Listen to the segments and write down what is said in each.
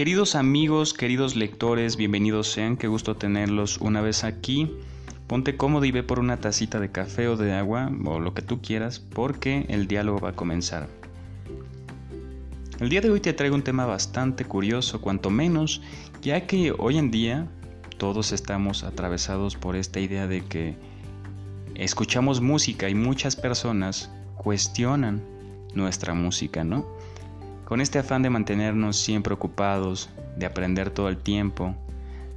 Queridos amigos, queridos lectores, bienvenidos sean, qué gusto tenerlos una vez aquí. Ponte cómodo y ve por una tacita de café o de agua o lo que tú quieras porque el diálogo va a comenzar. El día de hoy te traigo un tema bastante curioso, cuanto menos, ya que hoy en día todos estamos atravesados por esta idea de que escuchamos música y muchas personas cuestionan nuestra música, ¿no? Con este afán de mantenernos siempre ocupados, de aprender todo el tiempo,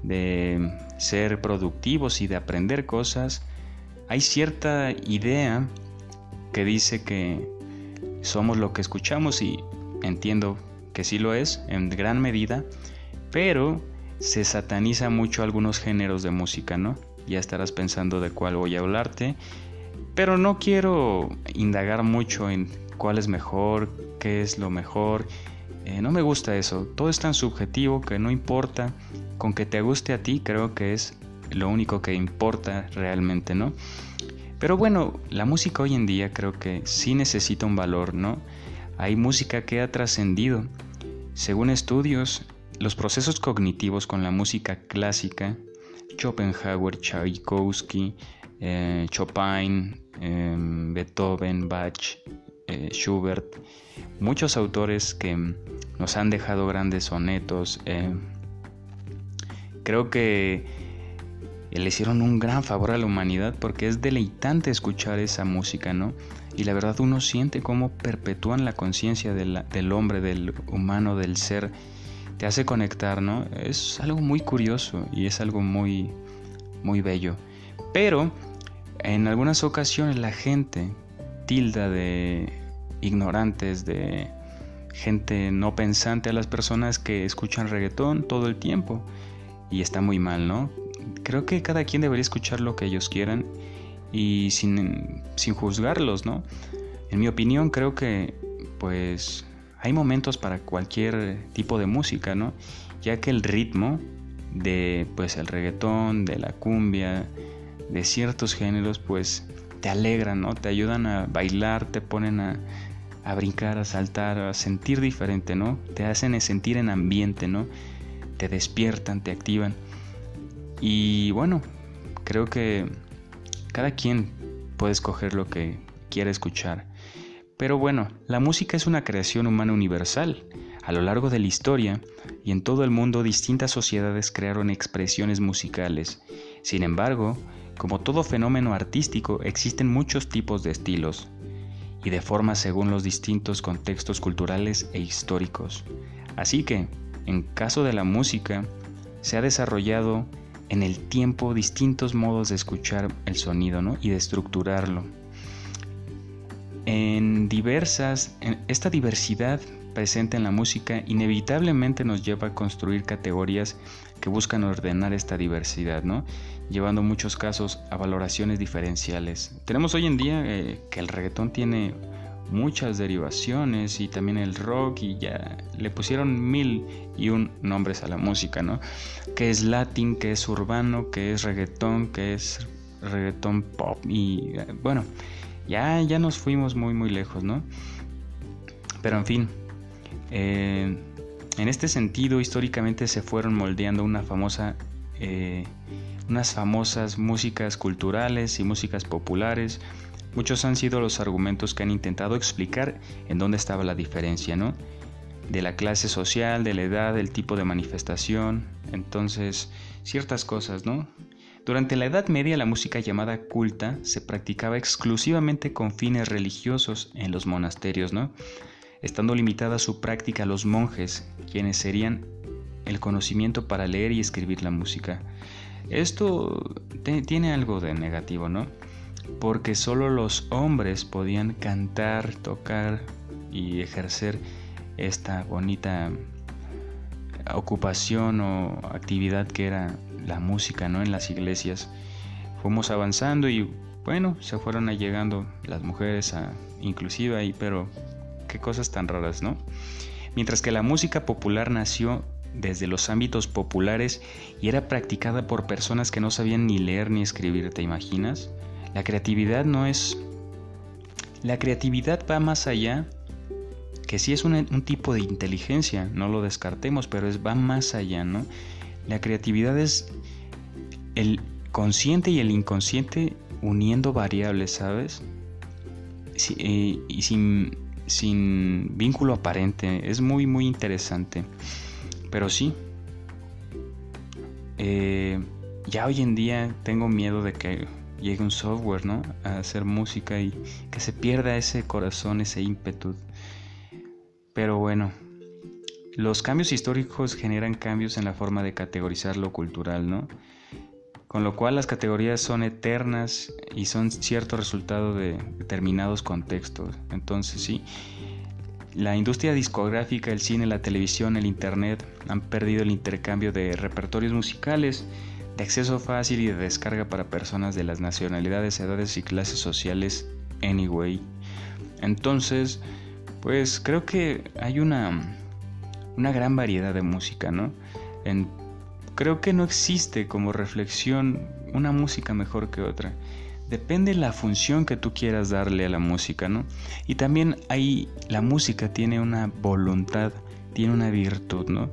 de ser productivos y de aprender cosas, hay cierta idea que dice que somos lo que escuchamos y entiendo que sí lo es en gran medida, pero se sataniza mucho algunos géneros de música, ¿no? Ya estarás pensando de cuál voy a hablarte, pero no quiero indagar mucho en cuál es mejor, qué es lo mejor. Eh, no me gusta eso. Todo es tan subjetivo que no importa. Con que te guste a ti creo que es lo único que importa realmente, ¿no? Pero bueno, la música hoy en día creo que sí necesita un valor, ¿no? Hay música que ha trascendido. Según estudios, los procesos cognitivos con la música clásica, Schopenhauer, Tchaikovsky, eh, Chopin, eh, Beethoven, Bach, eh, Schubert, muchos autores que nos han dejado grandes sonetos. Eh, creo que le hicieron un gran favor a la humanidad porque es deleitante escuchar esa música, ¿no? Y la verdad uno siente cómo perpetúan la conciencia del hombre, del humano, del ser. Te hace conectar, ¿no? Es algo muy curioso y es algo muy, muy bello. Pero en algunas ocasiones la gente tilda de ignorantes, de gente no pensante a las personas que escuchan reggaetón todo el tiempo. Y está muy mal, ¿no? Creo que cada quien debería escuchar lo que ellos quieran y sin, sin juzgarlos, ¿no? En mi opinión creo que pues hay momentos para cualquier tipo de música, ¿no? Ya que el ritmo de pues el reggaetón, de la cumbia, de ciertos géneros pues te alegran, ¿no? Te ayudan a bailar, te ponen a, a brincar, a saltar, a sentir diferente, ¿no? Te hacen sentir en ambiente, ¿no? Te despiertan, te activan. Y bueno, creo que cada quien puede escoger lo que quiere escuchar. Pero bueno, la música es una creación humana universal. A lo largo de la historia y en todo el mundo distintas sociedades crearon expresiones musicales. Sin embargo, como todo fenómeno artístico, existen muchos tipos de estilos, y de forma según los distintos contextos culturales e históricos. Así que, en caso de la música, se ha desarrollado en el tiempo distintos modos de escuchar el sonido y de estructurarlo. En diversas, en esta diversidad presente en la música inevitablemente nos lleva a construir categorías que buscan ordenar esta diversidad, ¿no? llevando muchos casos a valoraciones diferenciales. Tenemos hoy en día eh, que el reggaetón tiene muchas derivaciones y también el rock y ya le pusieron mil y un nombres a la música, ¿no? Que es latín, que es urbano, que es reggaetón, que es reggaetón pop y bueno, ya, ya nos fuimos muy muy lejos, ¿no? Pero en fin, eh, en este sentido históricamente se fueron moldeando famosa unas famosas músicas culturales y músicas populares. Muchos han sido los argumentos que han intentado explicar en dónde estaba la diferencia, ¿no? De la clase social, de la edad, del tipo de manifestación, entonces ciertas cosas, ¿no? Durante la Edad Media la música llamada culta se practicaba exclusivamente con fines religiosos en los monasterios, ¿no? Estando limitada su práctica a los monjes, quienes serían el conocimiento para leer y escribir la música. Esto tiene algo de negativo, ¿no? Porque solo los hombres podían cantar, tocar y ejercer esta bonita ocupación o actividad que era la música, ¿no? En las iglesias. Fuimos avanzando y bueno, se fueron llegando las mujeres a, inclusive ahí, pero qué cosas tan raras, ¿no? Mientras que la música popular nació desde los ámbitos populares y era practicada por personas que no sabían ni leer ni escribir, ¿te imaginas? La creatividad no es... La creatividad va más allá que sí es un, tipo de inteligencia, no lo descartemos, pero es, va más allá, ¿no? La creatividad es el consciente y el inconsciente uniendo variables, ¿sabes? Eh, y sin, sin vínculo aparente. Es muy, muy interesante. Pero sí, eh, ya hoy en día tengo miedo de que llegue un software, ¿no? A hacer música y que se pierda ese corazón, ese ímpetu. Pero bueno, los cambios históricos generan cambios en la forma de categorizar lo cultural, ¿no? Con lo cual las categorías son eternas y son cierto resultado de determinados contextos. Entonces sí, la industria discográfica, el cine, la televisión, el internet han perdido el intercambio de repertorios musicales de acceso fácil y de descarga para personas de las nacionalidades, edades y clases sociales anyway. Entonces, pues creo que hay una, una gran variedad de música, ¿no? Creo que no existe como reflexión una música mejor que otra. Depende la función que tú quieras darle a la música, ¿no? Y también ahí la música tiene una voluntad, tiene una virtud, ¿no?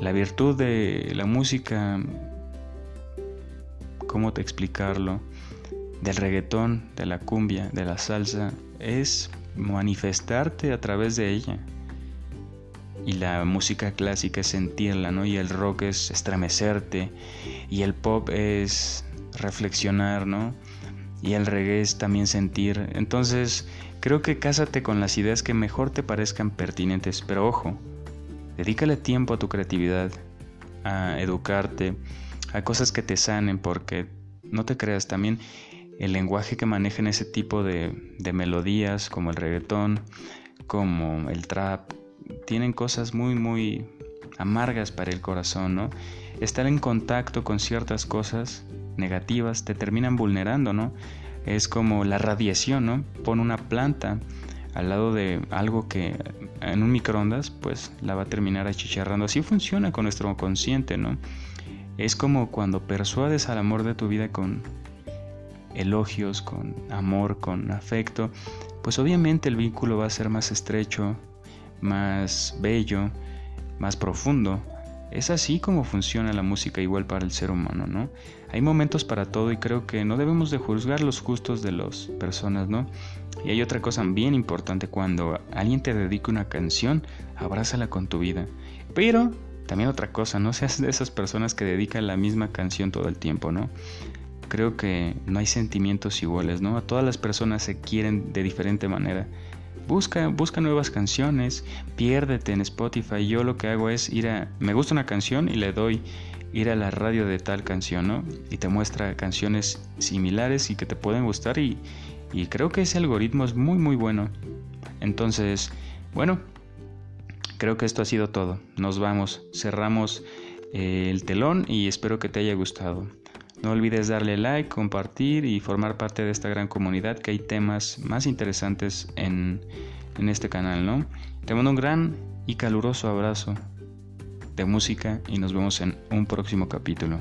La virtud de la música cómo te explicarlo, del reggaetón, de la cumbia, de la salsa, es manifestarte a través de ella. Y la música clásica es sentirla, ¿no? Y el rock es estremecerte. Y el pop es reflexionar, ¿no? Y el reggae es también sentir. Entonces, creo que cásate con las ideas que mejor te parezcan pertinentes. Pero ojo, dedícale tiempo a tu creatividad, a educarte, hay cosas que te sanen porque no te creas también el lenguaje que manejan ese tipo de, de melodías como el reggaetón, como el trap, tienen cosas muy muy amargas para el corazón, ¿no? Estar en contacto con ciertas cosas negativas te terminan vulnerando, ¿no? Es como la radiación, ¿no? Pon una planta al lado de algo que en un microondas, pues la va a terminar achicharrando. Así funciona con nuestro consciente, ¿no? Es como cuando persuades al amor de tu vida con elogios, con amor, con afecto, pues obviamente el vínculo va a ser más estrecho, más bello, más profundo. Es así como funciona la música igual para el ser humano, ¿no? Hay momentos para todo y creo que no debemos de juzgar los gustos de las personas, ¿no? Y hay otra cosa bien importante, cuando alguien te dedica una canción, abrázala con tu vida. Pero también otra cosa, no seas de esas personas que dedican la misma canción todo el tiempo, ¿no? Creo que no hay sentimientos iguales, ¿no? A todas las personas se quieren de diferente manera. Busca, busca nuevas canciones, piérdete en Spotify. Yo lo que hago es ir a... Me gusta una canción y le doy ir a la radio de tal canción, ¿no? Y te muestra canciones similares y que te pueden gustar y, y creo que ese algoritmo es muy muy bueno. Entonces, bueno, creo que esto ha sido todo. Nos vamos, cerramos eh, el telón y espero que te haya gustado. No olvides darle like, compartir y formar parte de esta gran comunidad que hay temas más interesantes en, en este canal, ¿no? Te mando un gran y caluroso abrazo de música y nos vemos en un próximo capítulo.